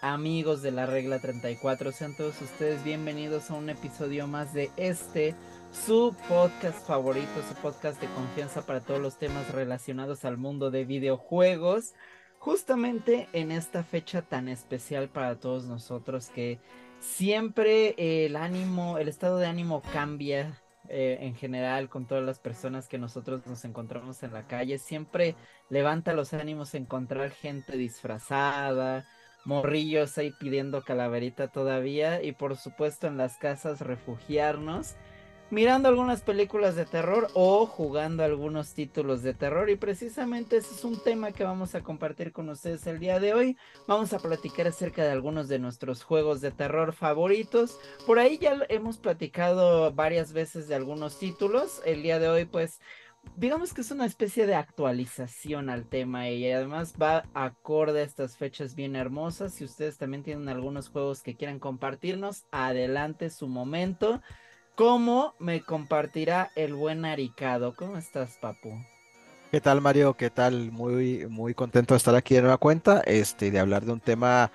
amigos de la regla 34. Sean todos ustedes bienvenidos a un episodio más de este, su podcast favorito, su podcast de confianza para todos los temas relacionados al mundo de videojuegos. Justamente en esta fecha tan especial para todos nosotros que siempre el ánimo, el estado de ánimo cambia eh, en general con todas las personas que nosotros nos encontramos en la calle. Siempre levanta los ánimos encontrar gente disfrazada, morrillos ahí pidiendo calaverita todavía y por supuesto en las casas refugiarnos mirando algunas películas de terror o jugando algunos títulos de terror. Y precisamente ese es un tema que vamos a compartir con ustedes el día de hoy. Vamos a platicar acerca de algunos de nuestros juegos de terror favoritos. Por ahí ya hemos platicado varias veces de algunos títulos. El día de hoy pues... Digamos que es una especie de actualización al tema y además va acorde a estas fechas bien hermosas. Si ustedes también tienen algunos juegos que quieran compartirnos, adelante su momento. ¿Cómo me compartirá el buen Aricado? ¿Cómo estás, Papu? ¿Qué tal, Mario? ¿Qué tal? Muy, muy contento de estar aquí de nueva cuenta, este, de hablar de un tema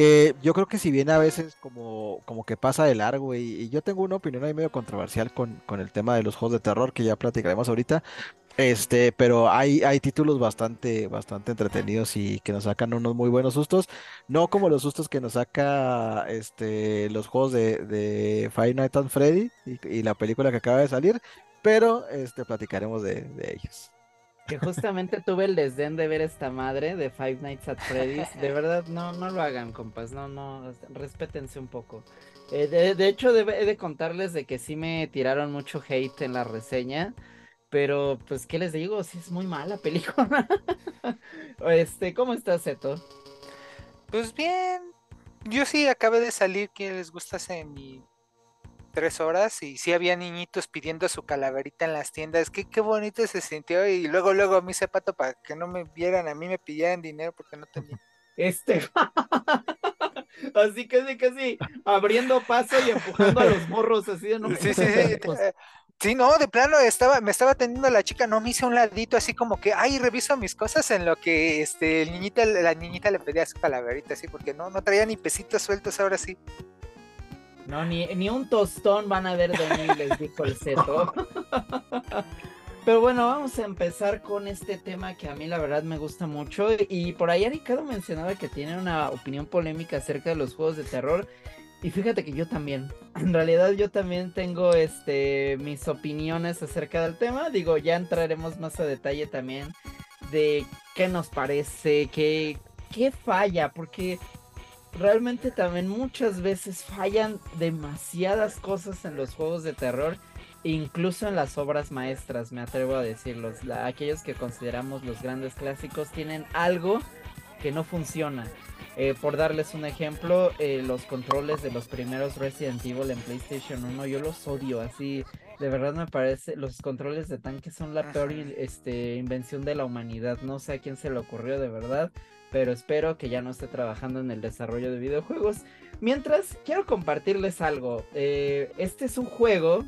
que yo creo que si bien a veces como, como que pasa de largo y, yo tengo una opinión ahí medio controversial con, con el tema de los juegos de terror que ya platicaremos ahorita, este, pero hay, hay títulos bastante, bastante entretenidos y que nos sacan unos muy buenos sustos. No como los sustos que nos saca este, los juegos de, de Five Nights at Freddy y, y la película que acaba de salir, pero este, platicaremos de, de ellos. Que justamente tuve el desdén de ver esta madre de Five Nights at Freddy's. De verdad, no, no lo hagan, compas. No, no, respétense un poco. Eh, de, de, hecho, he de contarles de que sí me tiraron mucho hate en la reseña. Pero, pues, ¿qué les digo? Sí, es muy mala película. este, ¿cómo estás, Seto? Pues bien. Yo sí acabé de salir. ¿Quién les gusta hace mi tres horas? Y sí había niñitos pidiendo su calaverita en las tiendas. Qué, qué bonito se sintió. Y luego, luego a mí se pato para que no me vieran. A mí me pillaran dinero porque no tenía. Este. así casi, casi abriendo paso y empujando a los morros así de no. Sí, sí, sí. Sí, no, de plano estaba, me estaba atendiendo la chica, no me hice un ladito así como que, ay, reviso mis cosas en lo que este el niñita, la niñita le pedía su calaverita, así, porque no, no traía ni pesitos sueltos ahora sí. No, ni, ni un tostón van a ver de mí, les dijo el seto. Pero bueno, vamos a empezar con este tema que a mí la verdad me gusta mucho. Y por ahí Ricardo mencionaba que tiene una opinión polémica acerca de los juegos de terror. Y fíjate que yo también, en realidad yo también tengo este mis opiniones acerca del tema. Digo, ya entraremos más a detalle también de qué nos parece, qué, qué falla, porque realmente también muchas veces fallan demasiadas cosas en los juegos de terror, incluso en las obras maestras, me atrevo a decirlos. La, aquellos que consideramos los grandes clásicos tienen algo que no funciona. Eh, por darles un ejemplo, eh, los controles de los primeros Resident Evil en PlayStation 1, yo los odio, así, de verdad me parece, los controles de tanque son la peor este, invención de la humanidad, no sé a quién se le ocurrió de verdad, pero espero que ya no esté trabajando en el desarrollo de videojuegos. Mientras, quiero compartirles algo, eh, este es un juego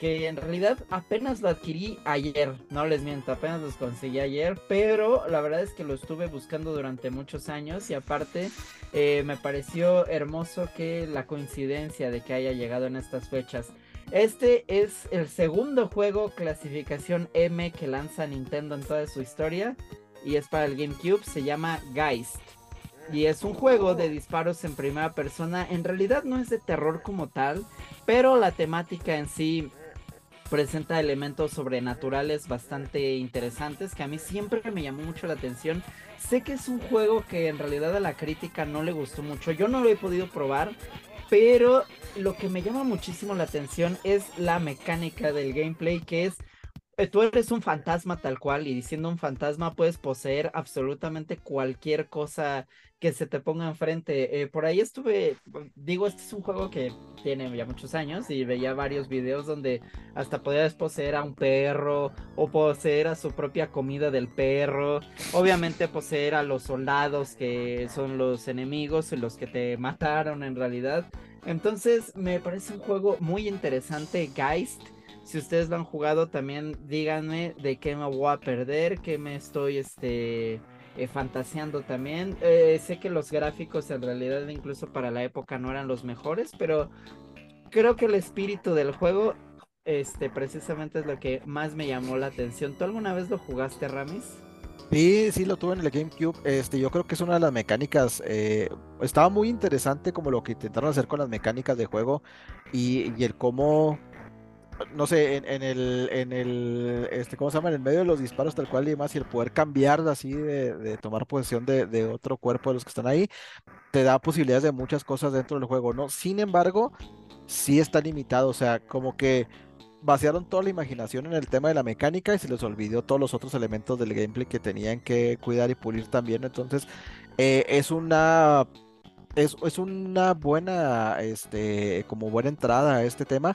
que en realidad apenas lo adquirí ayer, no les miento, apenas los conseguí ayer, pero la verdad es que lo estuve buscando durante muchos años y aparte eh, me pareció hermoso que la coincidencia de que haya llegado en estas fechas. Este es el segundo juego clasificación M que lanza Nintendo en toda su historia y es para el GameCube, se llama Geist. Y es un juego de disparos en primera persona. En realidad no es de terror como tal, pero la temática en sí presenta elementos sobrenaturales bastante interesantes que a mí siempre me llamó mucho la atención. Sé que es un juego que en realidad a la crítica no le gustó mucho. Yo no lo he podido probar, pero lo que me llama muchísimo la atención es la mecánica del gameplay que es tú eres un fantasma tal cual y diciendo un fantasma puedes poseer absolutamente cualquier cosa que se te ponga enfrente. Eh, por ahí estuve, digo, este es un juego que tiene ya muchos años y veía varios videos donde hasta podías poseer a un perro o poseer a su propia comida del perro. Obviamente poseer a los soldados que son los enemigos y los que te mataron en realidad. Entonces me parece un juego muy interesante, Geist. Si ustedes lo han jugado, también díganme de qué me voy a perder, qué me estoy este, eh, fantaseando también. Eh, sé que los gráficos en realidad incluso para la época no eran los mejores, pero creo que el espíritu del juego este precisamente es lo que más me llamó la atención. ¿Tú alguna vez lo jugaste, Ramis? Sí, sí, lo tuve en el GameCube. Este, yo creo que es una de las mecánicas. Eh, estaba muy interesante como lo que intentaron hacer con las mecánicas de juego y, y el cómo no sé, en, el, en el, este, ¿cómo se llama? En el medio de los disparos tal cual y demás, y el poder cambiar así de, tomar posesión de, otro cuerpo de los que están ahí, te da posibilidades de muchas cosas dentro del juego, ¿no? Sin embargo, sí está limitado, o sea, como que vaciaron toda la imaginación en el tema de la mecánica y se les olvidó todos los otros elementos del gameplay que tenían que cuidar y pulir también, entonces eh, es una... Es, es, una buena, este, como buena entrada a este tema,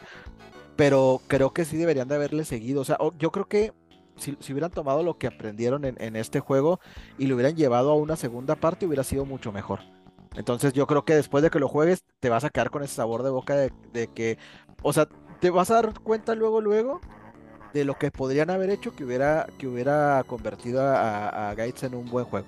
pero creo que sí deberían de haberle seguido. O sea, yo creo que si, hubieran tomado lo que aprendieron en, este juego y lo hubieran llevado a una segunda parte, hubiera sido mucho mejor. Entonces yo creo que después de que lo juegues, te vas a quedar con ese sabor de boca de, que, o sea, te vas a dar cuenta luego, luego de lo que podrían haber hecho que hubiera, que hubiera convertido a, a Gates en un buen juego.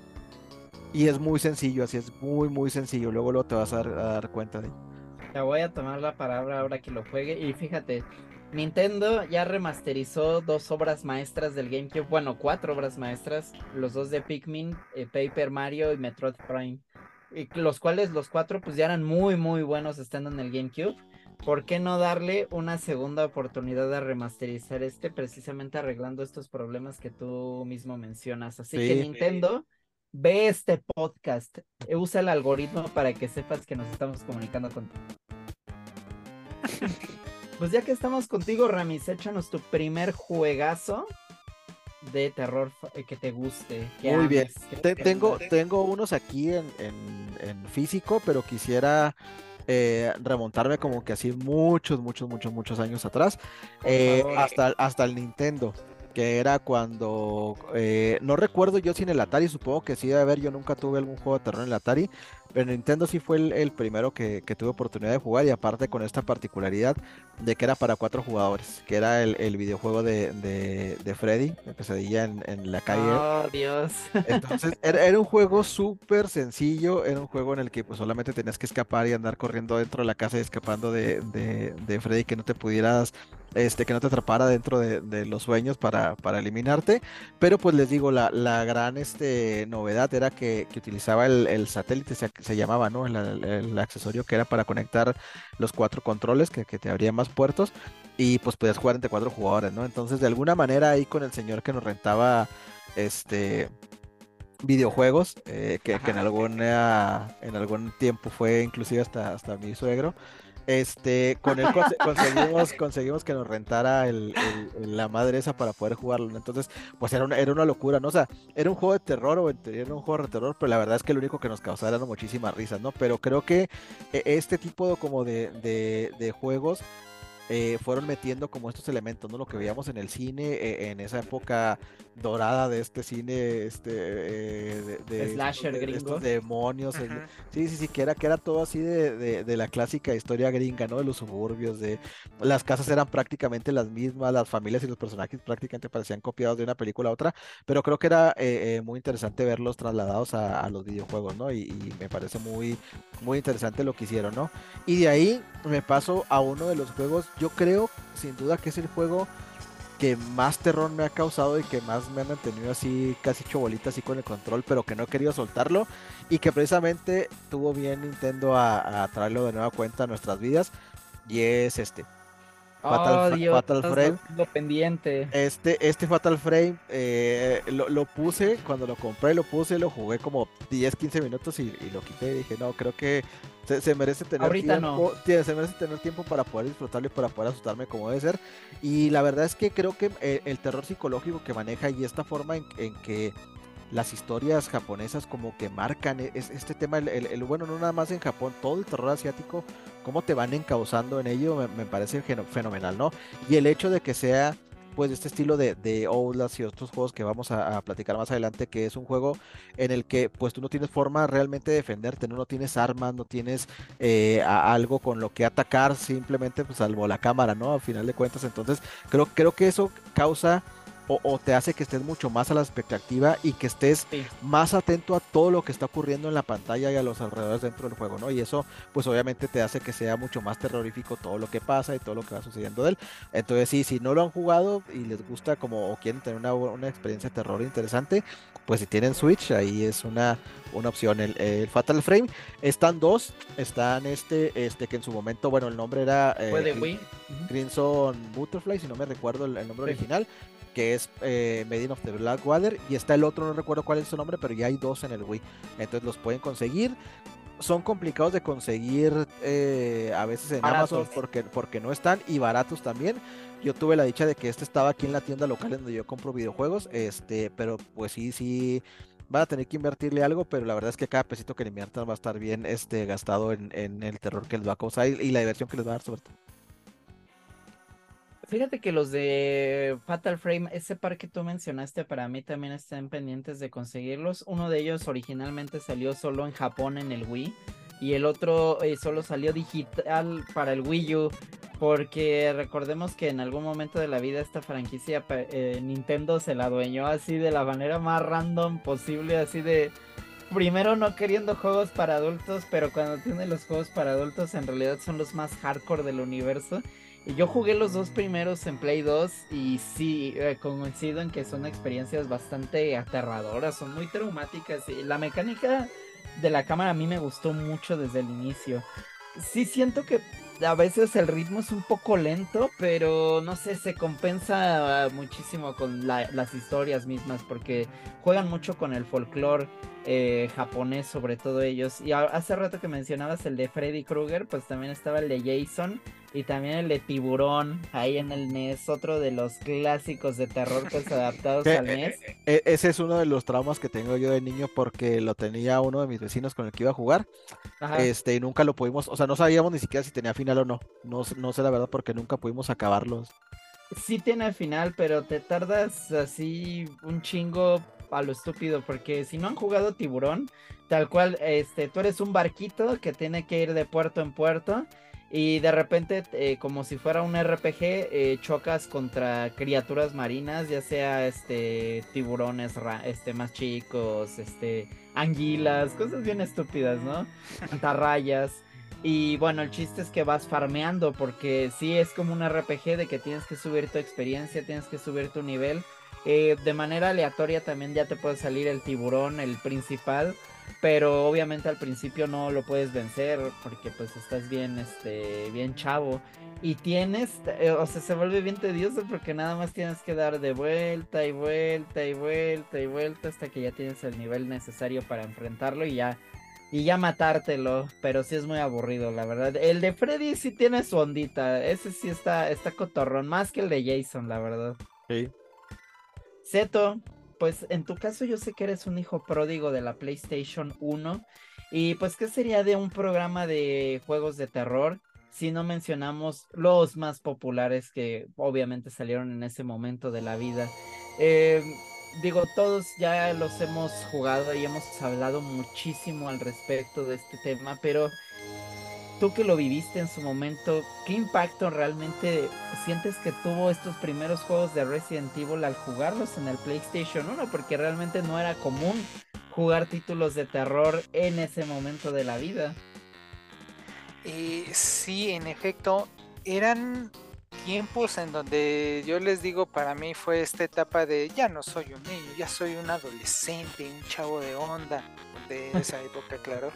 Y es muy sencillo, así es muy, muy sencillo. Luego, luego te vas a dar cuenta de ello voy a tomar la palabra ahora que lo juegue. Y fíjate, Nintendo ya remasterizó dos obras maestras del GameCube. Bueno, cuatro obras maestras. Los dos de Pikmin, eh, Paper Mario y Metroid Prime. Y los cuales los cuatro pues ya eran muy muy buenos estando en el GameCube. ¿Por qué no darle una segunda oportunidad a remasterizar este precisamente arreglando estos problemas que tú mismo mencionas? Así que Nintendo, ve este podcast, usa el algoritmo para que sepas que nos estamos comunicando contigo. pues ya que estamos contigo, Ramis, échanos tu primer juegazo de terror eh, que te guste. Muy bien. tengo, tengo unos aquí en, físico, pero quisiera eh, remontarme como que así muchos, muchos, muchos, muchos años atrás. Eh, hasta, hasta el Nintendo que era cuando no recuerdo yo si en el Atari, supongo que sí debe haber, yo nunca tuve algún juego de terror en el Atari, pero Nintendo sí fue el, primero que, tuve oportunidad de jugar y aparte con esta particularidad de que era para cuatro jugadores, que era el, videojuego de, de, Freddy, la pesadilla en, en la calle. Oh, Dios. Entonces era, un juego súper sencillo, era un juego en el que pues solamente tenías que escapar y andar corriendo dentro de la casa y escapando de, de Freddy que no te pudieras este, que no te atrapara dentro de, los sueños para, para, eliminarte. Pero pues les digo, la, la gran este, novedad era que, utilizaba el, satélite, se, se, llamaba, ¿no? El, accesorio que era para conectar los cuatro controles, que, te abría más puertos. Y pues podías jugar entre cuatro jugadores, ¿no? Entonces, de alguna manera ahí con el señor que nos rentaba este videojuegos, eh, que, en alguna en algún tiempo fue inclusive hasta, hasta mi suegro. Este, con él conseguimos, conseguimos que nos rentara la madre esa para poder jugarlo. Entonces, pues era una, era una locura, ¿no? O sea, era un juego de terror o era un juego de terror, pero la verdad es que lo único que nos causaba era muchísimas risas, ¿no? Pero creo que eh, este tipo como de, de, de juegos eh, fueron metiendo como estos elementos, ¿no? Lo que veíamos en el cine, eh, en esa época dorada de este cine, este, eh, de, Slasher gringo. estos demonios. sí, sí, sí, que era, que era todo así de, de, la clásica historia gringa, ¿no? De los suburbios, de las casas eran prácticamente las mismas, las familias y los personajes prácticamente parecían copiados de una película a otra, pero creo que era muy interesante verlos trasladados a, los videojuegos, ¿no? Y, y, me parece muy, muy interesante lo que hicieron, ¿no? Y de ahí me paso a uno de los juegos yo creo sin duda que es el juego que más terror me ha causado y que más me han mantenido así casi hecho así con el control, pero que no he querido soltarlo y que precisamente tuvo bien Nintendo a, traerlo de nueva cuenta a nuestras vidas y es este. Fatal, oh, Fatal Frame. Lo, pendiente. Este, este Fatal Frame eh, lo, puse, cuando lo compré, lo puse, lo jugué como 10, 15 minutos y, y lo quité y dije, no, creo que se, merece tener tiempo, se merece tener tiempo para poder disfrutarlo y para poder asustarme como debe ser. Y la verdad es que creo que eh, el, terror psicológico que maneja y esta forma en, que las historias japonesas como que marcan e, es, este tema, el, bueno, no nada más en Japón, todo el terror asiático, cómo te van encauzando en ello, me, parece fenomenal, ¿no? Y el hecho de que sea pues este estilo de, de Outlast y otros juegos que vamos a, platicar más adelante, que es un juego en el que pues tú no tienes forma realmente de defenderte, no, no tienes armas, no tienes eh, algo con lo que atacar, simplemente pues salvo la cámara, ¿no? A final de cuentas, entonces creo, creo que eso causa o, te hace que estés mucho más a la expectativa y que estés más atento a todo lo que está ocurriendo en la pantalla y a los alrededores dentro del juego, ¿no? Y eso, pues obviamente te hace que sea mucho más terrorífico todo lo que pasa y todo lo que va sucediendo de él. Entonces, sí, si no lo han jugado y les gusta como o quieren tener una, una experiencia de terror interesante, pues si tienen Switch, ahí es una, una opción. El, Fatal Frame, están dos, están este, este que en su momento, bueno, el nombre era eh, Crimson Butterfly, si no me recuerdo el, nombre original, que es eh, Medina of the Blackwater, y está el otro, no recuerdo cuál es su nombre, pero ya hay dos en el Wii, entonces los pueden conseguir. Son complicados de conseguir eh, a veces en Amazon porque, porque no están y baratos también. Yo tuve la dicha de que este estaba aquí en la tienda local donde yo compro videojuegos, este, pero pues sí, sí, van a tener que invertirle algo, pero la verdad es que cada pesito que le inviertan va a estar bien este, gastado en, en el terror que les va a causar y, y la diversión que les va a dar sobre todo. Fíjate que los de Fatal Frame, ese par que tú mencionaste, para mí también están pendientes de conseguirlos. Uno de ellos originalmente salió solo en Japón en el Wii y el otro eh, solo salió digital para el Wii U. Porque recordemos que en algún momento de la vida esta franquicia eh, Nintendo se la adueñó así de la manera más random posible, así de primero no queriendo juegos para adultos, pero cuando tiene los juegos para adultos en realidad son los más hardcore del universo. Yo jugué los dos primeros en Play 2 y sí, eh, coincido en que son experiencias bastante aterradoras, son muy traumáticas y la mecánica de la cámara a mí me gustó mucho desde el inicio. Sí siento que a veces el ritmo es un poco lento, pero no sé, se compensa muchísimo con las historias mismas porque juegan mucho con el folclore eh, japonés, sobre todo ellos. Y hace rato que mencionabas el de Freddy Krueger, pues también estaba el de Jason y también el de Tiburón ahí en el NES, otro de los clásicos de terror pues adaptados al NES. E, ese es uno de los traumas que tengo yo de niño porque lo tenía uno de mis vecinos con el que iba a jugar. Este, y nunca lo pudimos, o sea, no sabíamos ni siquiera si tenía final o no. No, no sé la verdad porque nunca pudimos acabarlos. Sí tiene final, pero te tardas así un chingo a lo estúpido, porque si no han jugado tiburón, tal cual, este, tú eres un barquito que tiene que ir de puerto en puerto y de repente, eh, como si fuera un RPG, eh, chocas contra criaturas marinas, ya sea este tiburones este, más chicos, este anguilas, cosas bien estúpidas, ¿no? Antarrayas. Y bueno, el chiste es que vas farmeando porque sí es como un RPG de que tienes que subir tu experiencia, tienes que subir tu nivel eh, de manera aleatoria también ya te puede salir el tiburón, el principal. Pero obviamente al principio no lo puedes vencer porque pues estás bien, este, bien chavo. Y tienes, eh, o sea, se vuelve bien tedioso porque nada más tienes que dar de vuelta y vuelta y vuelta y vuelta hasta que ya tienes el nivel necesario para enfrentarlo y ya y ya matártelo, pero sí es muy aburrido, la verdad. El de Freddy sí tiene su ondita, ese sí está, está cotorrón, más que el de Jason, la verdad. Sí. Zeto, pues en tu caso yo sé que eres un hijo pródigo de la PlayStation 1. Y pues, ¿qué sería de un programa de juegos de terror si no mencionamos los más populares que obviamente salieron en ese momento de la vida? Eh, digo, todos ya los hemos jugado y hemos hablado muchísimo al respecto de este tema, pero tú que lo viviste en su momento, ¿qué impacto realmente sientes que tuvo estos primeros juegos de Resident Evil al jugarlos en el PlayStation 1? Porque realmente no era común jugar títulos de terror en ese momento de la vida. Eh, sí, en efecto, eran tiempos en donde yo les digo, para mí fue esta etapa de ya no soy un niño, ya soy un adolescente, un chavo de onda, de esa época, claro.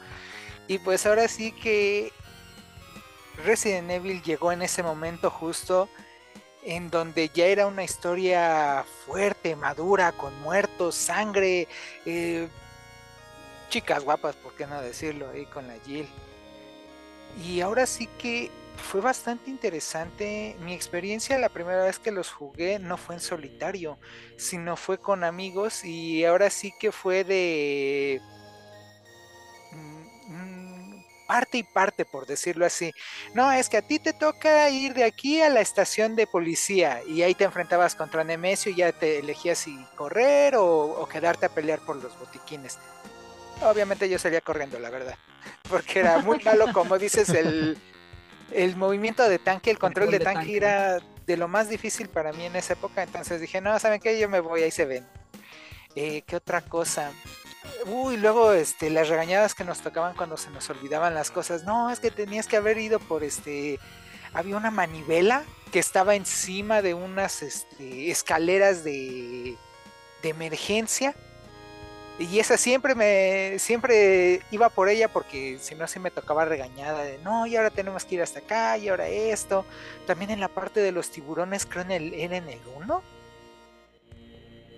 Y pues ahora sí que Resident Evil llegó en ese momento justo en donde ya era una historia fuerte, madura, con muertos, sangre, eh, chicas guapas, por qué no decirlo, ahí con la Jill. Y ahora sí que fue bastante interesante. Mi experiencia la primera vez que los jugué no fue en solitario, sino fue con amigos y ahora sí que fue de parte y parte, por decirlo así. No, es que a ti te toca ir de aquí a la estación de policía y ahí te enfrentabas contra Nemesio y ya te elegías si correr o, quedarte a pelear por los botiquines. Obviamente yo salía corriendo, la verdad, porque era muy malo, como dices, el, el movimiento de tanque, el control de tanque, era de lo más difícil para mí en esa época. Entonces dije, no, ¿saben qué? Yo me voy, ahí se ven. Eh, ¿Qué otra cosa? Uy, luego este, las regañadas que nos tocaban cuando se nos olvidaban las cosas. No, es que tenías que haber ido por este. Había una manivela que estaba encima de unas este, escaleras de, de emergencia. Y esa siempre me, siempre iba por ella porque si no se me tocaba regañada de no, y ahora tenemos que ir hasta acá, y ahora esto. También en la parte de los tiburones, creo en el, era en el 1,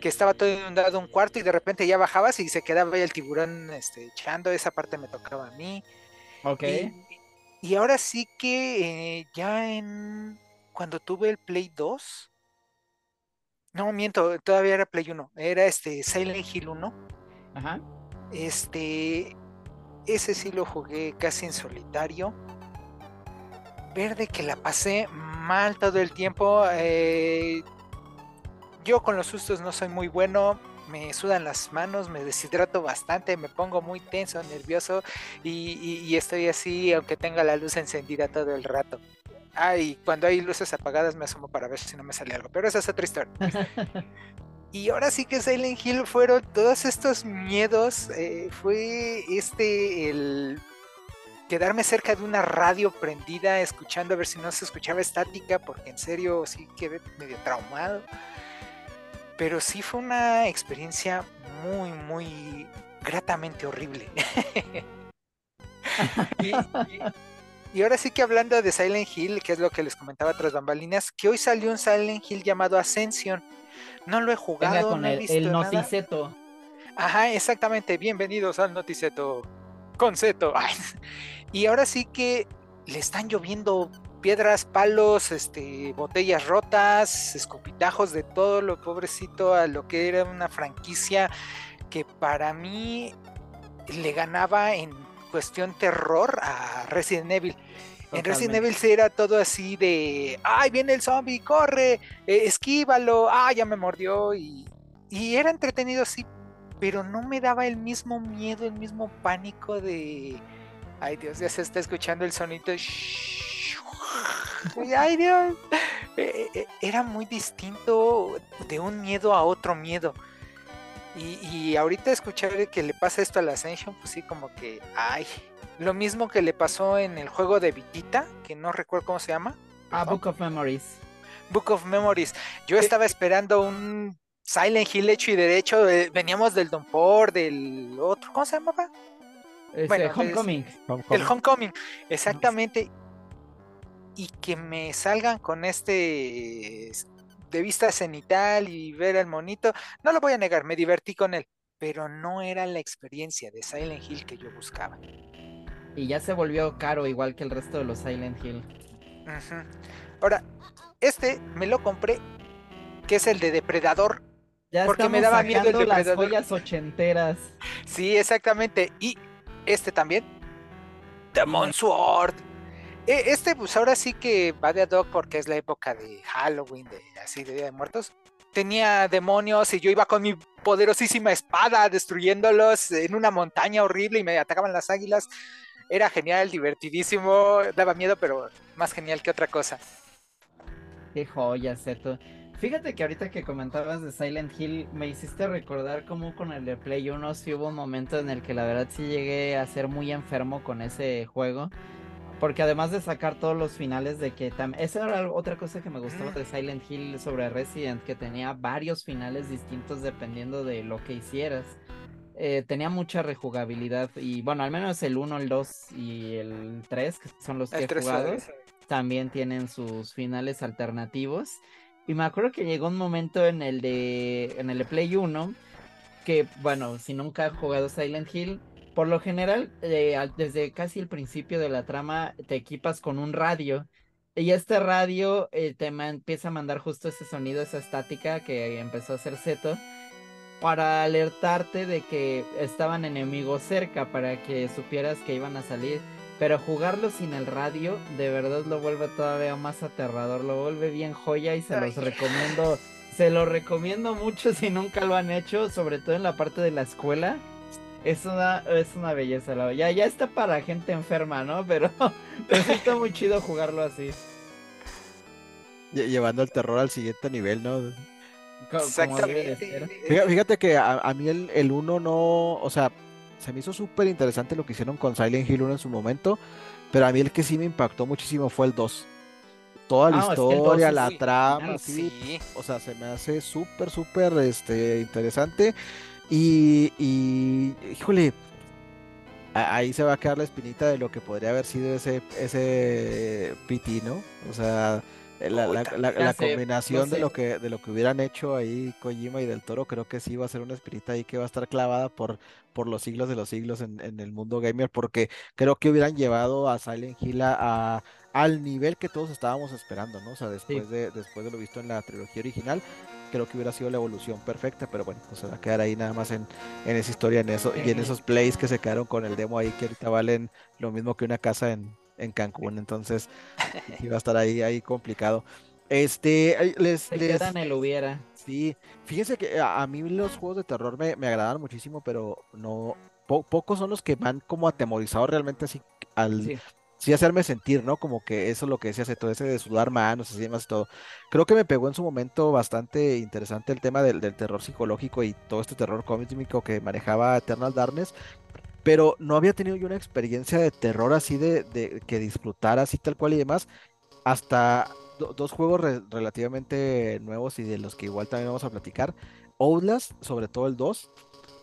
que estaba todo inundado un cuarto y de repente ya bajabas y se quedaba ahí el tiburón este, echando, esa parte me tocaba a mí. Ok. Y, y ahora sí que eh, ya en cuando tuve el Play 2, no miento, todavía era Play 1, era este Silent Hill 1. Ajá. Este, ese sí lo jugué casi en solitario. Verde que la pasé mal todo el tiempo. eh, yo con los sustos no soy muy bueno. Me sudan las manos, me deshidrato bastante, me pongo muy tenso, nervioso y, y- y estoy así aunque tenga la luz encendida todo el rato. Ah, y cuando hay luces apagadas me asomo para ver si no me sale algo, pero esa es otra historia. Y ahora sí que Silent Hill fueron todos estos miedos. eh, fue este, el quedarme cerca de una radio prendida, escuchando a ver si no se escuchaba estática, porque en serio sí quedé medio traumado. Pero sí fue una experiencia muy, muy gratamente horrible. y, y- y ahora sí que hablando de Silent Hill, que es lo que les comentaba tras bambalinas, que hoy salió un Silent Hill llamado Ascension. No lo he Venga jugado, con no he el, visto el nada. noticeto. Ajá, exactamente. Bienvenidos al Noticeto con Zeto. Ay, Y ahora sí que le están lloviendo piedras, palos, este, botellas rotas, escupitajos de todo lo pobrecito a lo que era una franquicia que para mí le ganaba en cuestión terror a Resident Evil. En Resident. Evil sí era todo así de, ay, viene el zombie, corre, eh, esquívalo, ay, ya me mordió y, y era entretenido sí, pero no me daba el mismo miedo, el mismo pánico de, ay Dios, ya se está escuchando el sonito, ay Dios, Eh, eh, era muy distinto de un miedo a otro miedo. Y, y ahorita escuchar que le pasa esto a la Ascension, pues sí, como que, ay, lo mismo que le pasó en el juego de Vitita, que no recuerdo cómo se llama. Ah. Book of Memories. Book of Memories. Yo estaba esperando un Silent Hill hecho y derecho. eh, veníamos del Downpour, del otro, ¿cómo se llamaba? Este, Bueno, es- Homecoming. El Homecoming, exactamente. Y que me salgan con este de vista cenital y ver al monito. No lo voy a negar, me divertí con él. Pero no era la experiencia de Silent Hill que yo buscaba. Y ya se volvió caro, igual que el resto de los Silent Hill. Ahora, este me lo compré, que es el de Depredador. Ya Porque me daba miedo el las joyas ochenteras. Sí, exactamente. Y este también. Demon Sword. E- Este, pues ahora sí que va de ad hoc porque es la época de Halloween, de así de Día de Muertos. Tenía demonios y yo iba con mi poderosísima espada destruyéndolos en una montaña horrible y me atacaban las águilas. Era genial, divertidísimo, daba miedo, pero más genial que otra cosa. Qué joya, Zeto. Fíjate que ahorita que comentabas de Silent Hill, me hiciste recordar cómo con el de Play 1 sí hubo un momento en el que la verdad sí llegué a ser muy enfermo con ese juego. Porque además de sacar todos los finales de que tam- esa era otra cosa que me gustaba Mm. de Silent Hill sobre Resident, que tenía varios finales distintos dependiendo de lo que hicieras. Eh, tenía mucha rejugabilidad y bueno, al menos el 1, el 2 y el 3, que son los que he jugado también tienen sus finales alternativos. Y me acuerdo que llegó un momento en el de en el de Play 1 que, bueno, si nunca has jugado Silent Hill, por lo general, eh, desde casi el principio de la trama, te equipas con un radio. Y este radio eh, te empieza a mandar justo ese sonido, esa estática que empezó a hacer Zeto, para alertarte de que estaban enemigos cerca, para que supieras que iban a salir. Pero jugarlo sin el radio, de verdad lo vuelve todavía más aterrador, lo vuelve bien joya y se los Ay. recomiendo, se lo recomiendo mucho si nunca lo han hecho, sobre todo en la parte de la escuela. Es una, es una belleza, la ya, ya está para gente enferma, ¿no? Pero, pero sí está muy chido jugarlo así. lle- llevando el terror al siguiente nivel, ¿no? Como. Exactamente. Fíjate, fíjate que a, a mí el, el 1 no, o sea, se me hizo súper interesante lo que hicieron con Silent Hill 1 en su momento, pero a mí el que sí me impactó muchísimo fue el 2. Toda la Ah, es que el 2 historia, la trama, final, sí, Sí. o sea, se me hace súper, súper este, interesante. Y, y, híjole, ahí se va a quedar la espinita de lo que podría haber sido ese, ese PT, ¿no? O sea, la, la- la- combinación de lo que, de lo que hubieran hecho ahí Kojima y Del Toro, creo que sí va a ser una espinita ahí que va a estar clavada por, por los siglos de los siglos en, en el mundo gamer, porque creo que hubieran llevado a Silent Hill a, a- al nivel que todos estábamos esperando, ¿no? O sea, después de, después de lo visto en la trilogía original, creo que hubiera sido la evolución perfecta, pero bueno, pues se va a quedar ahí nada más en, en esa historia, en eso, y en esos plays que se quedaron con el demo ahí que ahorita valen lo mismo que una casa en, en Cancún, entonces va a estar ahí, ahí complicado. Este, les, les, el hubiera. Sí, fíjense que a, mí los juegos de terror me, me agradan muchísimo, pero no, po- pocos son los que han como atemorizado realmente así al Sí. Sí hacerme sentir, ¿no? Como que eso es lo que decía hace todo ese de sudar manos, así demás y todo. Creo que me pegó en su momento bastante interesante el tema del, del terror psicológico y todo este terror cósmico que manejaba Eternal Darkness, pero no había tenido yo una experiencia de terror así de, de que disfrutara así tal cual y demás hasta do- dos juegos re- relativamente nuevos y de los que igual también vamos a platicar. Outlast, sobre todo el 2,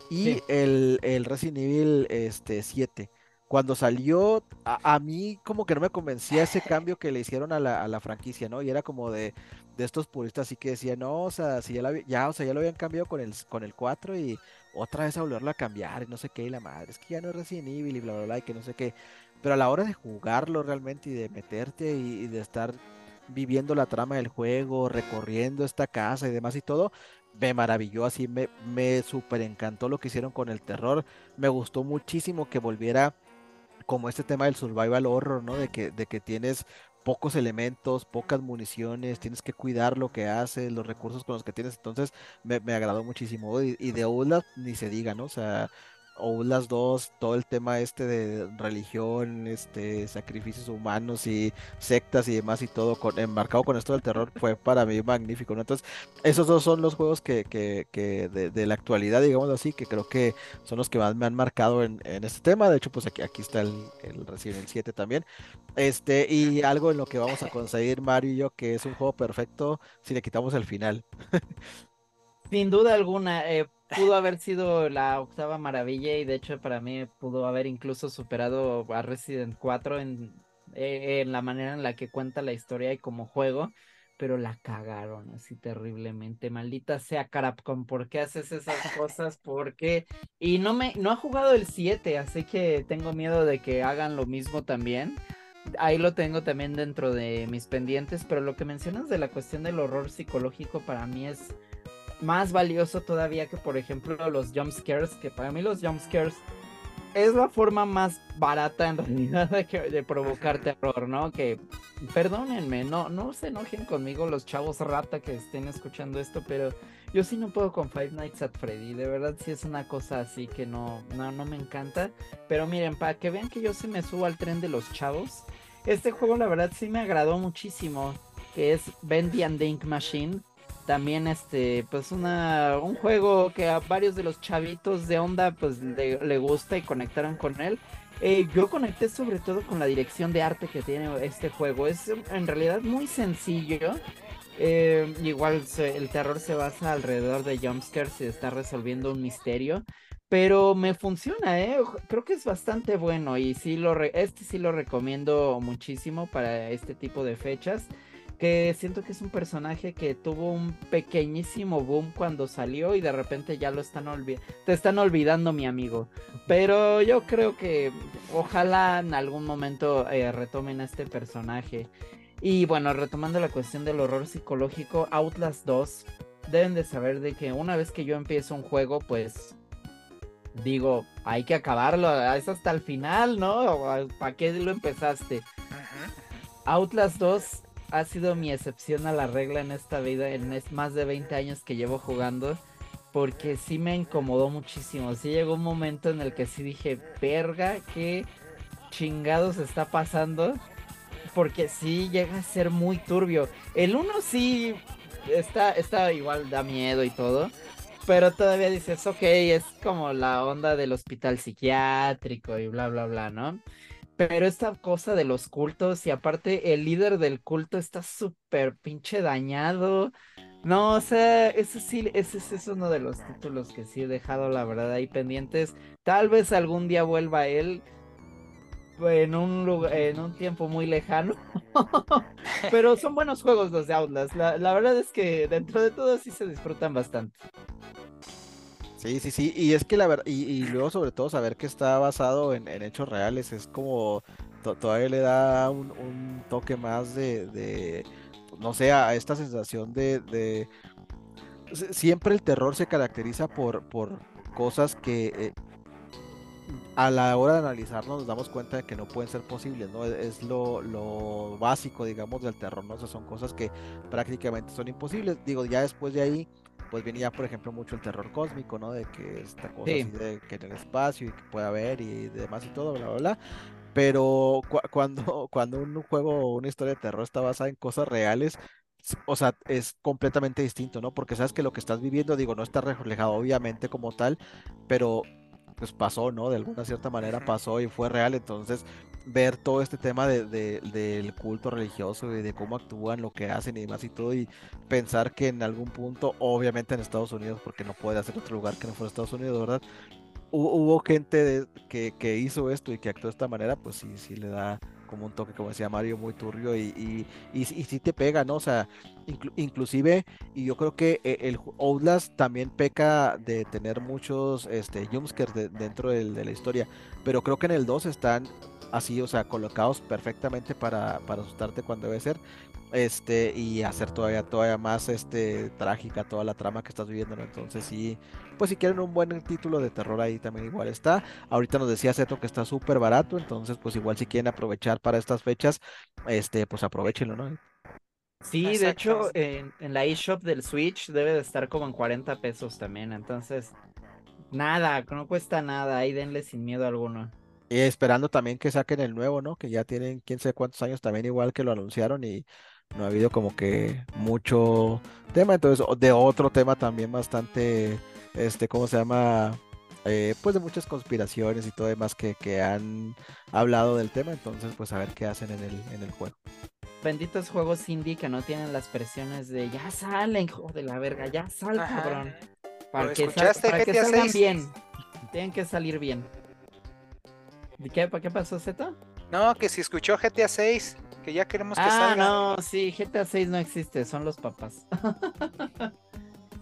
y Sí. el, el Resident Evil este, 7. Cuando salió, a, a mí como que no me convencía ese cambio que le hicieron a la, a la franquicia, ¿no? Y era como de, de estos puristas así que decían, no, o sea, si ya, la ya, o sea, ya lo habían cambiado con el, con el 4 y otra vez a volverlo a cambiar y no sé qué, y la madre, es que ya no es Resident Evil y bla, bla, bla, y que no sé qué. Pero a la hora de jugarlo realmente y de meterte y, de estar viviendo la trama del juego, recorriendo esta casa y demás y todo, me maravilló así, me, me súper encantó lo que hicieron con el terror. Me gustó muchísimo que volviera como este tema del survival horror, ¿no? De que, de que tienes pocos elementos, pocas municiones, tienes que cuidar lo que haces, los recursos con los que tienes. Entonces me, me agradó muchísimo. Y, de Outlast ni se diga, ¿no? O sea, Outlast 2, todo el tema este de religión, este, sacrificios humanos y sectas y demás y todo con, enmarcado con esto del terror fue para mí magnífico. Entonces, esos dos son los juegos que, que, que de, la actualidad, digamos así, que creo que son los que más me han marcado en, en este tema. De hecho, pues aquí, aquí está el, el Resident Evil 7 también. Este, y algo en lo que vamos a conseguir Mario y yo, que es un juego perfecto si le quitamos el final. Sin duda alguna, eh, pudo haber sido la octava maravilla y de hecho para mí pudo haber incluso superado a Resident 4 en, eh, en la manera en la que cuenta la historia y como juego, pero la cagaron así terriblemente. Maldita sea Capcom, ¿por qué haces esas cosas? ¿Por qué? Y no me, no ha jugado el 7, así que tengo miedo de que hagan lo mismo también. Ahí lo tengo también dentro de mis pendientes, pero lo que mencionas de la cuestión del horror psicológico para mí es más valioso todavía que, por ejemplo, los jump scares, que para mí los jump scares es la forma más barata en realidad de provocar terror, ¿no? Que, perdónenme, no, no se enojen conmigo los chavos rata que estén escuchando esto, pero yo sí no puedo con Five Nights at Freddy, de verdad sí es una cosa así que no, no, no me encanta, pero miren, para que vean que yo sí me subo al tren de los chavos, este juego la verdad sí me agradó muchísimo, que es Bendy and the Ink Machine, también este pues una un juego que a varios de los chavitos de onda pues le, gusta y conectaron con él. Eh, yo conecté sobre todo con la dirección de arte que tiene este juego. Es en realidad muy sencillo. Eh, igual el terror se basa alrededor de jumpscares y estar resolviendo un misterio pero me funciona, ¿eh? Creo que es bastante bueno y sí lo este sí lo recomiendo muchísimo para este tipo de fechas que siento que es un personaje que tuvo un pequeñísimo boom cuando salió y de repente ya lo están olvidando. Te están olvidando, mi amigo. Pero yo creo que ojalá en algún momento eh, retomen a este personaje. Y bueno, retomando la cuestión del horror psicológico, Outlast 2, deben de saber de que una vez que yo empiezo un juego, pues digo, hay que acabarlo, es hasta el final, ¿no? ¿Para qué lo empezaste? Outlast 2 ha sido mi excepción a la regla en esta vida, en más de 20 años que llevo jugando, porque sí me incomodó muchísimo. Sí llegó un momento en el que sí dije, verga, qué chingados está pasando. porque sí llega a ser muy turbio. El uno sí está, está igual, da miedo y todo. Pero todavía dices, ok, es como la onda del hospital psiquiátrico y bla, bla, bla, ¿no? Pero esta cosa de los cultos y aparte el líder del culto está súper pinche dañado. No, o sea, ese sí, ese, es uno de los títulos que sí he dejado, la verdad, ahí pendientes. Tal vez algún día vuelva él en un lugar, en un tiempo muy lejano. Pero son buenos juegos los de Outlast. La, la, verdad es que dentro de todo sí se disfrutan bastante. Sí, sí, sí. Y es que la verdad, y, luego sobre todo saber que está basado en, hechos reales, es como todavía le da un, toque más de, no sé, a esta sensación de, siempre el terror se caracteriza por, cosas que eh, a la hora de analizarnos nos damos cuenta de que no pueden ser posibles, ¿no? Es lo, básico, digamos, del terror, ¿no? O son cosas que prácticamente son imposibles. Digo, ya después de ahí, pues venía, por ejemplo, mucho el terror cósmico, ¿no? De que esta cosa así de que en el espacio y que puede haber y demás y todo, bla, bla, bla. Pero cuando, cuando un juego o una historia de terror está basada en cosas reales, o sea, es completamente distinto, ¿no? Porque sabes que lo que estás viviendo, digo, no está reflejado obviamente como tal, pero pues pasó, ¿no? De alguna cierta manera pasó y fue real. Entonces, ver todo este tema de, del culto religioso y de cómo actúan, lo que hacen y demás y todo, y pensar que en algún punto, obviamente en Estados Unidos, porque no puede hacer otro lugar que no fuera Estados Unidos, ¿verdad? Hubo, gente que, que, hizo esto y que actuó de esta manera, pues sí, sí le da como un toque, como decía Mario, muy turbio y, y, sí te pega, ¿no? O sea, inclusive, y yo creo que eh, el Outlast también peca de tener muchos este, jumpscares dentro de, de, la historia, pero creo que en el 2 están así, o sea, colocados perfectamente para, para asustarte cuando debe ser este y hacer todavía todavía más este trágica toda la trama que estás viviendo entonces sí pues si quieren un buen título de terror ahí también igual está. Ahorita nos decía Zeto que está súper barato entonces pues igual si quieren aprovechar para estas fechas este pues aprovechenlo no sí de hecho en, en la eShop del Switch debe de estar como en 40 pesos también entonces nada no cuesta nada ahí denle sin miedo alguno y esperando también que saquen el nuevo, ¿no? Que ya tienen quién sé cuántos años también igual que lo anunciaron y no ha habido como que mucho tema. Entonces, de otro tema también bastante, este, ¿cómo se llama? Eh, pues de muchas conspiraciones y todo demás que, que han hablado del tema. Entonces, pues a ver qué hacen en el, en el juego. Benditos juegos indie que no tienen las presiones de ya salen, joder de la verga, ya sal, cabrón. Para que, para que salgan bien. Tienen que salir bien. ¿Qué, ¿Qué pasó, Z? No, que si escuchó GTA 6 que ya queremos que ah, salga. no, sí, GTA 6 no existe, son los papás.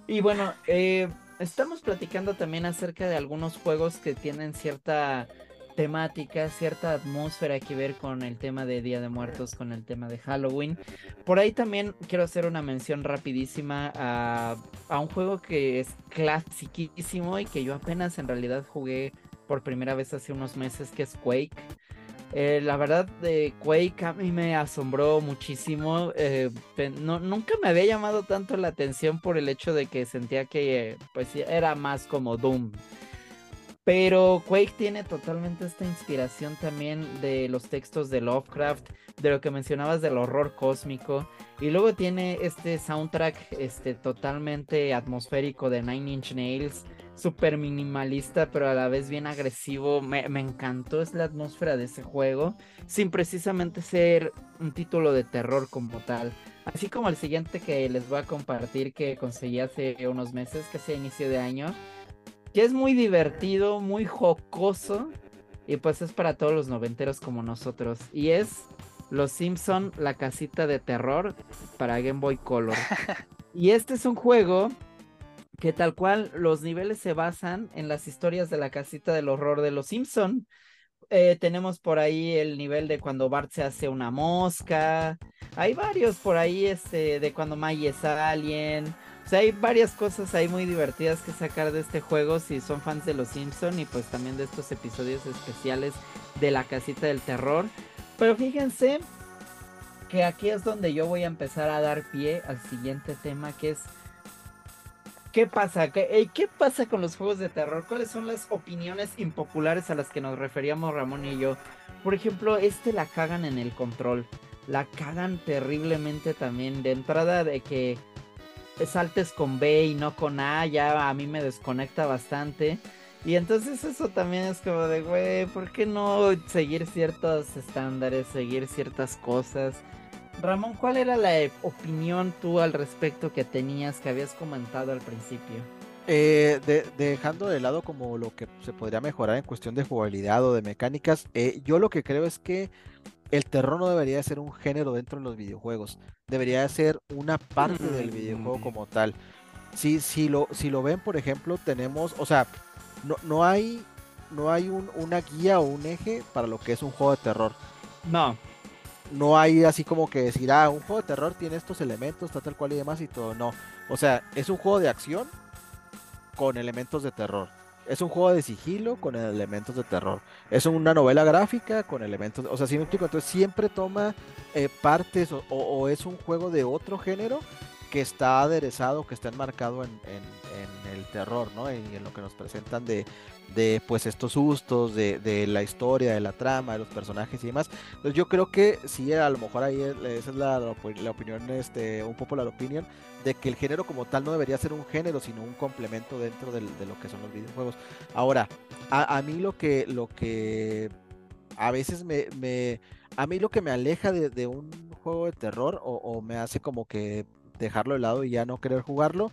y bueno, eh, estamos platicando también acerca de algunos juegos que tienen cierta temática, cierta atmósfera que ver con el tema de Día de Muertos, con el tema de Halloween. Por ahí también quiero hacer una mención rapidísima a, a un juego que es clasiquísimo y que yo apenas en realidad jugué por primera vez hace unos meses, que es Quake. Eh, la verdad, de Quake a mí me asombró muchísimo. Eh, no, nunca me había llamado tanto la atención por el hecho de que sentía que pues era más como Doom. Pero Quake tiene totalmente esta inspiración también de los textos de Lovecraft, de lo que mencionabas del horror cósmico. Y luego tiene este soundtrack este, totalmente atmosférico de Nine Inch Nails súper minimalista, pero a la vez bien agresivo. Me, encantó es la atmósfera de ese juego, sin precisamente ser un título de terror como tal. Así como el siguiente que les voy a compartir que conseguí hace unos meses, que a inicio de año, que es muy divertido, muy jocoso, y pues es para todos los noventeros como nosotros. Y es Los Simpson, la casita de terror para Game Boy Color. Y este es un juego que tal cual los niveles se basan en las historias de la casita del horror de los Simpson. Eh, tenemos por ahí el nivel de cuando Bart se hace una mosca. Hay varios por ahí este, de cuando Maggie es alien. O sea, hay varias cosas ahí muy divertidas que sacar de este juego si son fans de los Simpson y pues también de estos episodios especiales de la casita del terror. Pero fíjense que aquí es donde yo voy a empezar a dar pie al siguiente tema que es ¿Qué pasa? ¿Qué, ¿Qué pasa con los juegos de terror? ¿Cuáles son las opiniones impopulares a las que nos referíamos Ramón y yo? Por ejemplo, este la cagan en el control. la cagan terriblemente también. De entrada de que saltes con B y no con A, ya a mí me desconecta bastante. Y entonces eso también es como de, güey, ¿por qué no seguir ciertos estándares, seguir ciertas cosas? Ramón, ¿cuál era la opinión tú al respecto que tenías, que habías comentado al principio? Eh, dejando de lado como lo que se podría mejorar en cuestión de jugabilidad o de mecánicas, eh, yo lo que creo es que el terror no debería ser un género dentro de los videojuegos, debería ser una parte del videojuego como tal. Si, si, lo, si lo ven, por ejemplo, tenemos, o sea, no, no hay, no hay una guía o un eje para lo que es un juego de terror. No. No hay así como que decir, ah, un juego de terror tiene estos elementos, tal, cual y demás y todo. No. O sea, es un juego de acción con elementos de terror. Es un juego de sigilo con elementos de terror. Es una novela gráfica con elementos. O sea, si me explico, entonces siempre toma eh, partes o, es un juego de otro género que está aderezado, que está enmarcado en, el terror, ¿no? Y en lo que nos presentan de, de pues estos sustos, de, la historia, de la trama, de los personajes y demás. Entonces yo creo que sí, a lo mejor ahí esa es la, opinión, este, un popular opinion, de que el género como tal no debería ser un género, sino un complemento dentro de, lo que son los videojuegos. Ahora, a, mí lo que, lo que a veces me, a mí lo que me aleja de, un juego de terror o me hace como que dejarlo de lado y ya no querer jugarlo,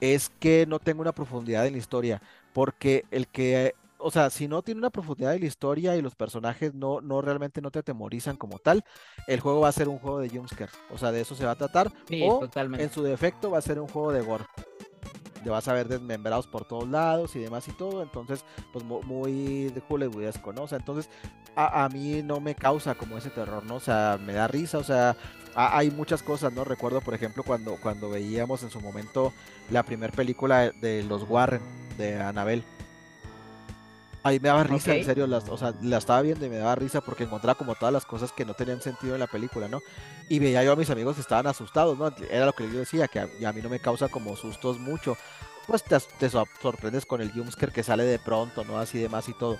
es que no tengo una profundidad en la historia. Porque el que, o sea, si no tiene una profundidad en la historia y los personajes no, no realmente no te atemorizan como tal, el juego va a ser un juego de jumpscare. O sea, de eso se va a tratar. o en su defecto va a ser un juego de gore. Te vas a ver desmembrados por todos lados y demás y todo. Entonces, pues muy de Hollywoodesco, ¿no? O sea, entonces a, a, mí no me causa como ese terror, ¿no? O sea, me da risa, o sea, hay muchas cosas, ¿no? Recuerdo, por ejemplo, cuando, cuando veíamos en su momento la primera película de los Warren, de Anabel. Ahí me daba risa, en serio, las, o sea, la estaba viendo y me daba risa porque encontraba como todas las cosas que no tenían sentido en la película, ¿no? Y veía yo a mis amigos que estaban asustados, ¿no? Era lo que yo decía, que a, a mí no me causa como sustos mucho. Pues te, sorprendes con el jumpscare que sale de pronto, ¿no? Así demás y todo.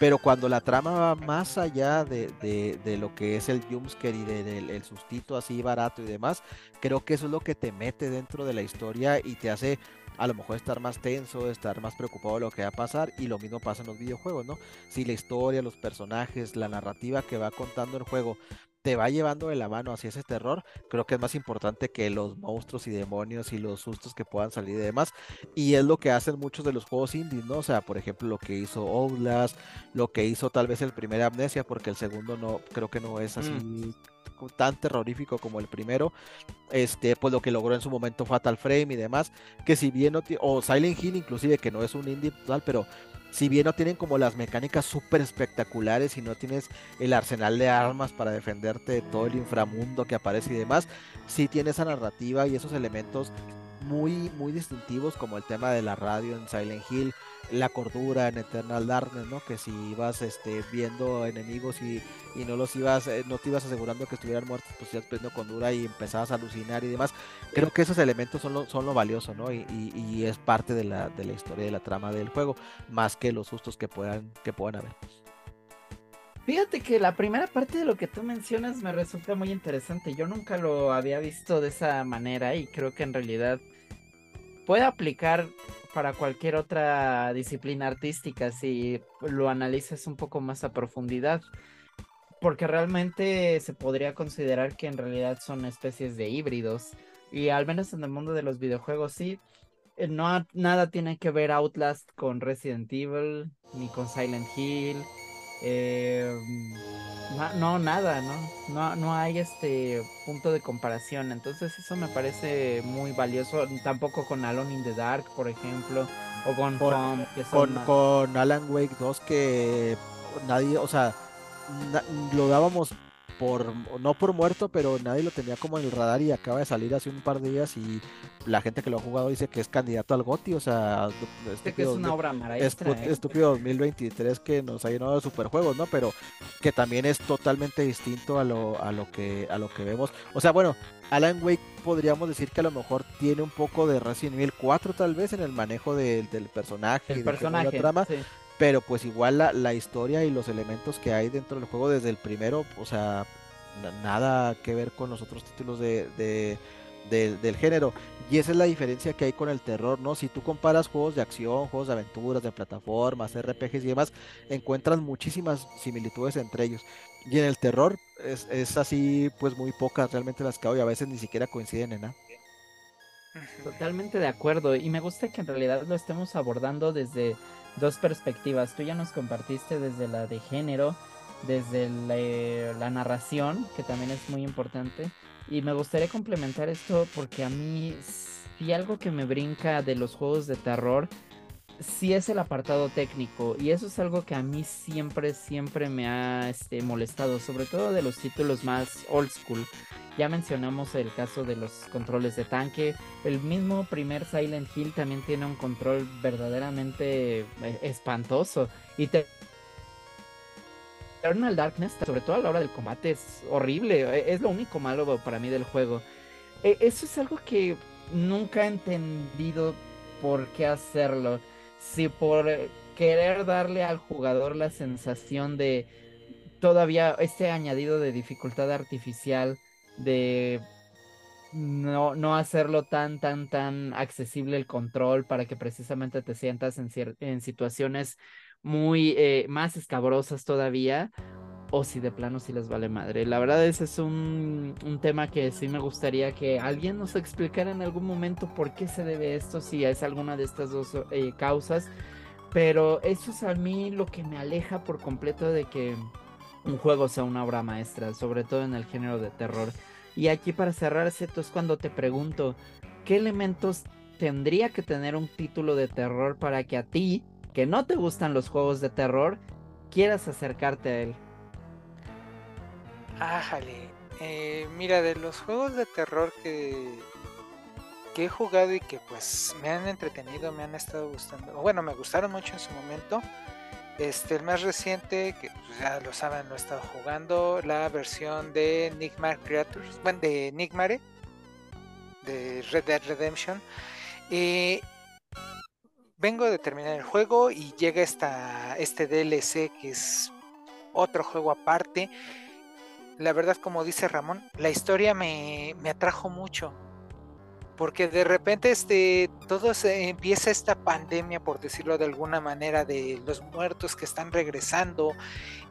Pero cuando la trama va más allá de, lo que es el jumpscare y del de, sustito así barato y demás, creo que eso es lo que te mete dentro de la historia y te hace a lo mejor estar más tenso, estar más preocupado de lo que va a pasar y lo mismo pasa en los videojuegos, ¿no? Si la historia, los personajes, la narrativa que va contando el juego te va llevando de la mano hacia ese terror, creo que es más importante que los monstruos y demonios y los sustos que puedan salir y demás. Y es lo que hacen muchos de los juegos indies, ¿no? O sea, por ejemplo, lo que hizo Outlast, lo que hizo tal vez el primer Amnesia, porque el segundo no, creo que no es así. Mm. tan terrorífico como el primero este pues lo que logró en su momento Fatal Frame y demás que si bien no o Silent Hill inclusive que no es un indie total pero si bien no tienen como las mecánicas súper espectaculares y no tienes el arsenal de armas para defenderte de todo el inframundo que aparece y demás, sí tiene esa narrativa y esos elementos muy, muy distintivos como el tema de la radio en Silent Hill, la cordura en Eternal Darkness, ¿no? Que si ibas este, viendo enemigos y, y no los ibas, eh, no te ibas asegurando que estuvieran muertos, pues ibas perdiendo cordura y empezabas a alucinar y demás. Creo que esos elementos son lo, son lo valioso, ¿no? Y, y, es parte de la, de la historia de la trama del juego, más que los sustos que puedan, que puedan haber. Fíjate que la primera parte de lo que tú mencionas me resulta muy interesante. Yo nunca lo había visto de esa manera y creo que en realidad puede aplicar para cualquier otra disciplina artística si lo analizas un poco más a profundidad. Porque realmente se podría considerar que en realidad son especies de híbridos. Y al menos en el mundo de los videojuegos sí. Eh, no nada tiene que ver Outlast con Resident Evil, ni con Silent Hill. Eh, no, nada, ¿no? ¿no? No hay este punto de comparación. Entonces eso me parece muy valioso. Tampoco con Alone in the Dark, por ejemplo. O con con, con, Alan Wake 2 que nadie, o sea, lo dábamos por no por muerto, pero nadie lo tenía como en el radar y acaba de salir hace un par de días y la gente que lo ha jugado dice que es candidato al GOTI, o sea, que es una obra maestra, ¿eh? estúpido 2023 que nos ha llenado de superjuegos, ¿no? Pero que también es totalmente distinto a lo a lo que a lo que vemos. O sea, bueno, Alan Wake podríamos decir que a lo mejor tiene un poco de Resident Evil 4 tal vez en el manejo del personaje y de la trama, pero pues igual la, la, historia y los elementos que hay dentro del juego desde el primero, o sea, nada que ver con los otros títulos de, del género. Y esa es la diferencia que hay con el terror, ¿no? Si tú comparas juegos de acción, juegos de aventuras, de plataformas, RPGs y demás, encuentras muchísimas similitudes entre ellos. Y en el terror es, es así, pues muy pocas realmente las que hay, a veces ni siquiera coinciden en nada. Totalmente de acuerdo. Y me gusta que en realidad lo estemos abordando desde dos perspectivas. Tú ya nos compartiste desde la de género, desde la, narración, que también es muy importante. Y me gustaría complementar esto porque a mí, si algo que me brinca de los juegos de terror, sí es el apartado técnico. Y eso es algo que a mí siempre, siempre me ha este, molestado, sobre todo de los títulos más old school. Ya mencionamos el caso de los controles de tanque. El mismo primer Silent Hill también tiene un control verdaderamente eh, espantoso. Y te... Eternal Darkness, sobre todo a la hora del combate, es horrible. E, es lo único malo para mí del juego. E, eso es algo que nunca he entendido por qué hacerlo. Si por querer darle al jugador la sensación de todavía este añadido de dificultad artificial de no, no hacerlo tan, tan, tan accesible el control para que precisamente te sientas en, en situaciones muy eh, más escabrosas todavía, o si de plano si les vale madre. La verdad ese es un, un, tema que sí me gustaría que alguien nos explicara en algún momento por qué se debe esto, si es alguna de estas dos eh, causas, pero eso es a mí lo que me aleja por completo de que un juego sea una obra maestra, sobre todo en el género de terror. Y aquí para cerrar, esto es cuando te pregunto, ¿qué elementos tendría que tener un título de terror para que a ti, que no te gustan los juegos de terror, quieras acercarte a él? Ájale, eh, mira, de los juegos de terror que, que he jugado y que pues me han entretenido, me han estado gustando, bueno, me gustaron mucho en su momento, este, el más reciente, que pues, ya lo saben, lo he estado jugando, la versión de Nightmare Creatures, bueno, de Nigmare, de Red Dead Redemption. Eh, vengo de terminar el juego y llega esta, este DLC que es otro juego aparte. La verdad, como dice Ramón, la historia me, me atrajo mucho porque de repente este todo se empieza esta pandemia por decirlo de alguna manera de los muertos que están regresando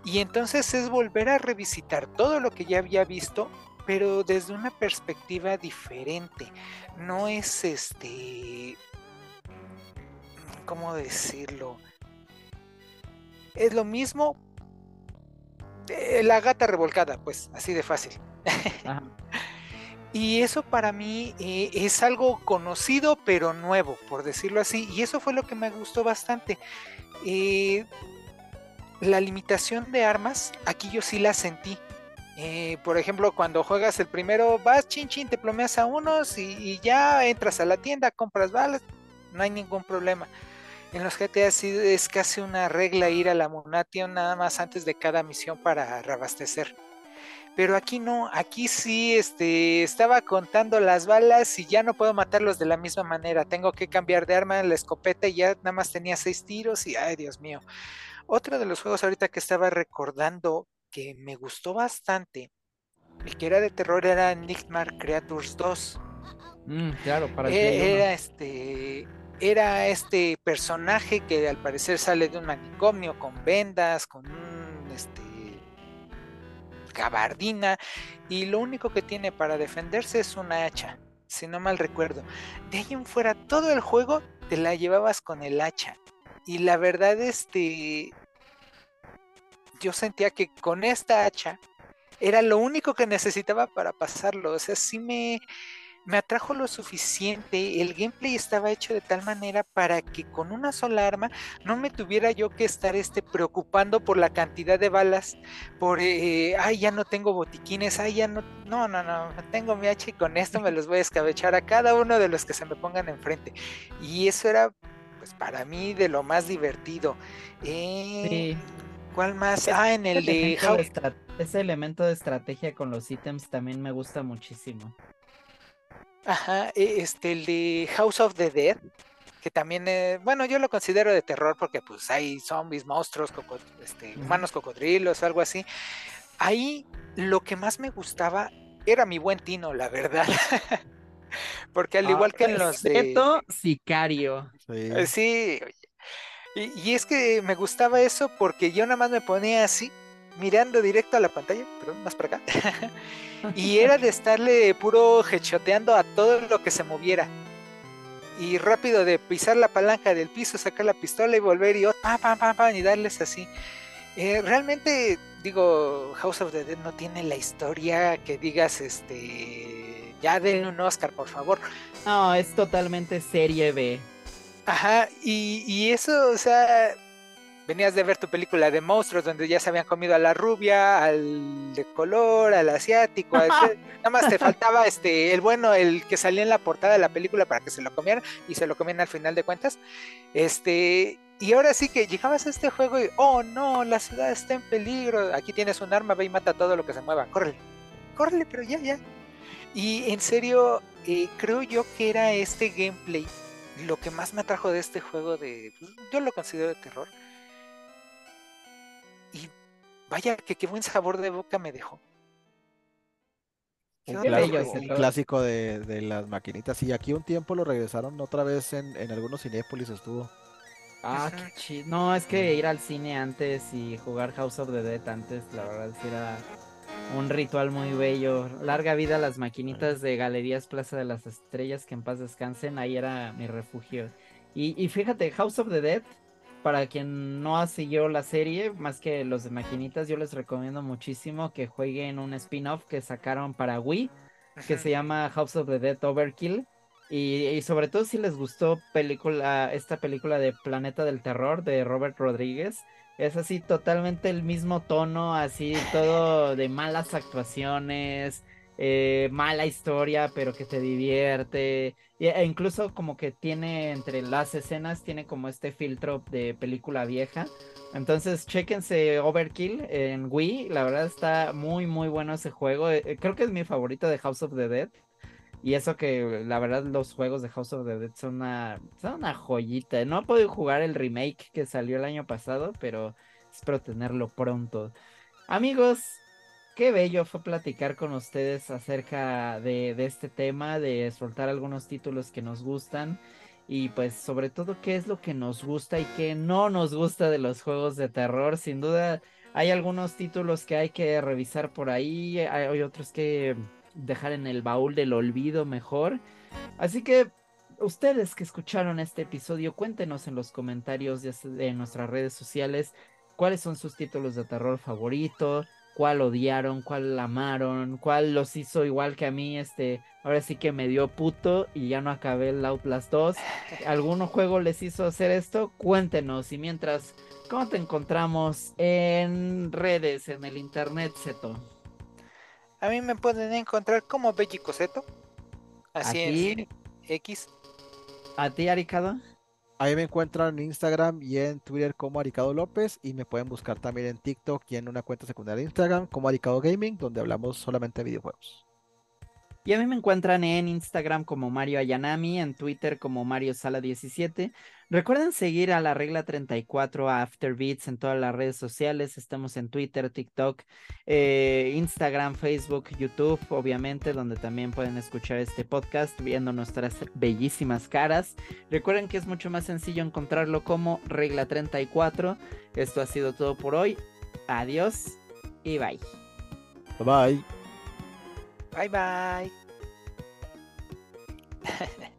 y entonces es volver a revisitar todo lo que ya había visto pero desde una perspectiva diferente. No es este cómo decirlo es lo mismo eh, la gata revolcada pues así de fácil Y eso para mí eh, es algo conocido pero nuevo, por decirlo así. Y eso fue lo que me gustó bastante. Eh, la limitación de armas, aquí yo sí la sentí. Eh, por ejemplo, cuando juegas el primero, vas chin chin, te plomeas a unos y, ya entras a la tienda, compras balas, no hay ningún problema. En los GTA sí es casi una regla ir a la Munation nada más antes de cada misión para reabastecer pero aquí no, aquí sí este, estaba contando las balas y ya no puedo matarlos de la misma manera, tengo que cambiar de arma, la escopeta y ya nada más tenía seis tiros y ay Dios mío. Otro de los juegos ahorita que estaba recordando que me gustó bastante, el que era de terror era Nightmare Creatures 2. Mm, claro, para e, era este era este personaje que al parecer sale de un manicomio con vendas, con un este gabardina y lo único que tiene para defenderse es una hacha, si no mal recuerdo. De ahí en fuera, todo el juego te la llevabas con el hacha. Y la verdad, este, yo sentía que con esta hacha era lo único que necesitaba para pasarlo. O sea, sí me, me atrajo lo suficiente, el gameplay estaba hecho de tal manera para que con una sola arma no me tuviera yo que estar este, preocupando por la cantidad de balas, por, eh, ay, ya no tengo botiquines, ay, ya no, no, no, no, tengo mi hacha y con esto me los voy a escabechar a cada uno de los que se me pongan enfrente. Y eso era, pues, para mí de lo más divertido. Eh, ¿Cuál más? Ah, en el de... Ese elemento de estrategia con los ítems también me gusta muchísimo. Ajá, e, este, el de House of the Dead, que también, eh, bueno, yo lo considero de terror porque pues hay zombies, monstruos, este, humanos cocodrilos, algo así. ahí lo que más me gustaba era mi buen Tino, la verdad. Porque al igual que en los de... Sicario. Sí. Eh, Sí, y, y es que me gustaba eso porque yo nada más me ponía así, mirando directo a la pantalla, perdón, más para acá, y era de estarle puro hechoteando a todo lo que se moviera. Y rápido de pisar la palanca del piso, sacar la pistola y volver y, pam, pam, pam, pam, y darles así. Eh, realmente, digo, House of the Dead no tiene la historia que digas, este, ya denle un Oscar, por favor. No, es totalmente serie B. Ajá, y, y eso, o sea, venías de ver tu película de monstruos donde ya se habían comido a la rubia, al de color, al asiático, nada más te faltaba este, el bueno, el que salía en la portada de la película para que se lo comieran y se lo comían al final de cuentas. Este, y ahora sí que llegabas a este juego y, oh no, la ciudad está en peligro, aquí tienes un arma, ve y mata todo lo que se mueva, córrele, córrele, pero ya, ya. Y en serio, eh, creo yo que era este gameplay lo que más me atrajo de este juego de. pues, yo lo considero de terror. Vaya que qué buen sabor de boca me dejó. ¿Qué Un, Qué otro clásico, un de, de las maquinitas. Y aquí un tiempo lo regresaron otra vez en, en algunos Cinépolis estuvo. Ah, qué chido. No, es que ir al cine antes y jugar House of the Dead antes, la verdad sí era un ritual muy bello. Larga vida a las maquinitas de Galerías Plaza de las Estrellas, que en paz descansen, ahí era mi refugio. Y, y fíjate, House of the Dead, para quien no ha seguido la serie, más que los de maquinitas, yo les recomiendo muchísimo que jueguen un spin-off que sacaron para Wii que se llama House of the Dead Overkill. Y, y sobre todo si les gustó película, esta película de Planeta del Terror de Robert Rodríguez. Es así totalmente el mismo tono, así todo de malas actuaciones, eh, mala historia, pero que te divierte. E incluso como que tiene entre las escenas, tiene como este filtro de película vieja. Entonces, chéquense Overkill en Wii. La verdad está muy, muy bueno ese juego. Eh, eh, Creo que es mi favorito de House of the Dead. Y eso que la verdad los juegos de House of the Dead son una, son una joyita. No he podido jugar el remake que salió el año pasado, pero espero tenerlo pronto. Amigos, qué bello fue platicar con ustedes acerca de, este tema, de soltar algunos títulos que nos gustan. Y pues sobre todo qué es lo que nos gusta y qué no nos gusta de los juegos de terror. Sin duda hay algunos títulos que hay que revisar por ahí, hay, otros que dejar en el baúl del olvido mejor. Así que ustedes que escucharon este episodio, cuéntenos en los comentarios de, nuestras redes sociales cuáles son sus títulos de terror favorito, cuál odiaron, cuál amaron, cuál los hizo igual que a mí, este, ahora sí que me dio puto y ya no acabé el Outlast 2. ¿Algún juego les hizo hacer esto? Cuéntenos y mientras, ¿cómo te encontramos en redes, en el internet, Zeto? A mí me pueden encontrar como Belly Coseto. Así ¿A en? X. ¿A ti, Aricado? Ahí me encuentran en Instagram y en Twitter como Aricado López y me pueden buscar también en TikTok y en una cuenta secundaria de Instagram como Aricado Gaming, donde hablamos solamente de videojuegos. Y a mí me encuentran en Instagram como Mario Ayanami, en Twitter como Mario Sala 17. Recuerden seguir a la regla 34 a Afterbeats en todas las redes sociales. Estamos en Twitter, TikTok, eh, Instagram, Facebook, YouTube, obviamente, donde también pueden escuchar este podcast viendo nuestras bellísimas caras. Recuerden que es mucho más sencillo encontrarlo como regla 34. Esto ha sido todo por hoy. Adiós y bye. Bye bye. Bye bye.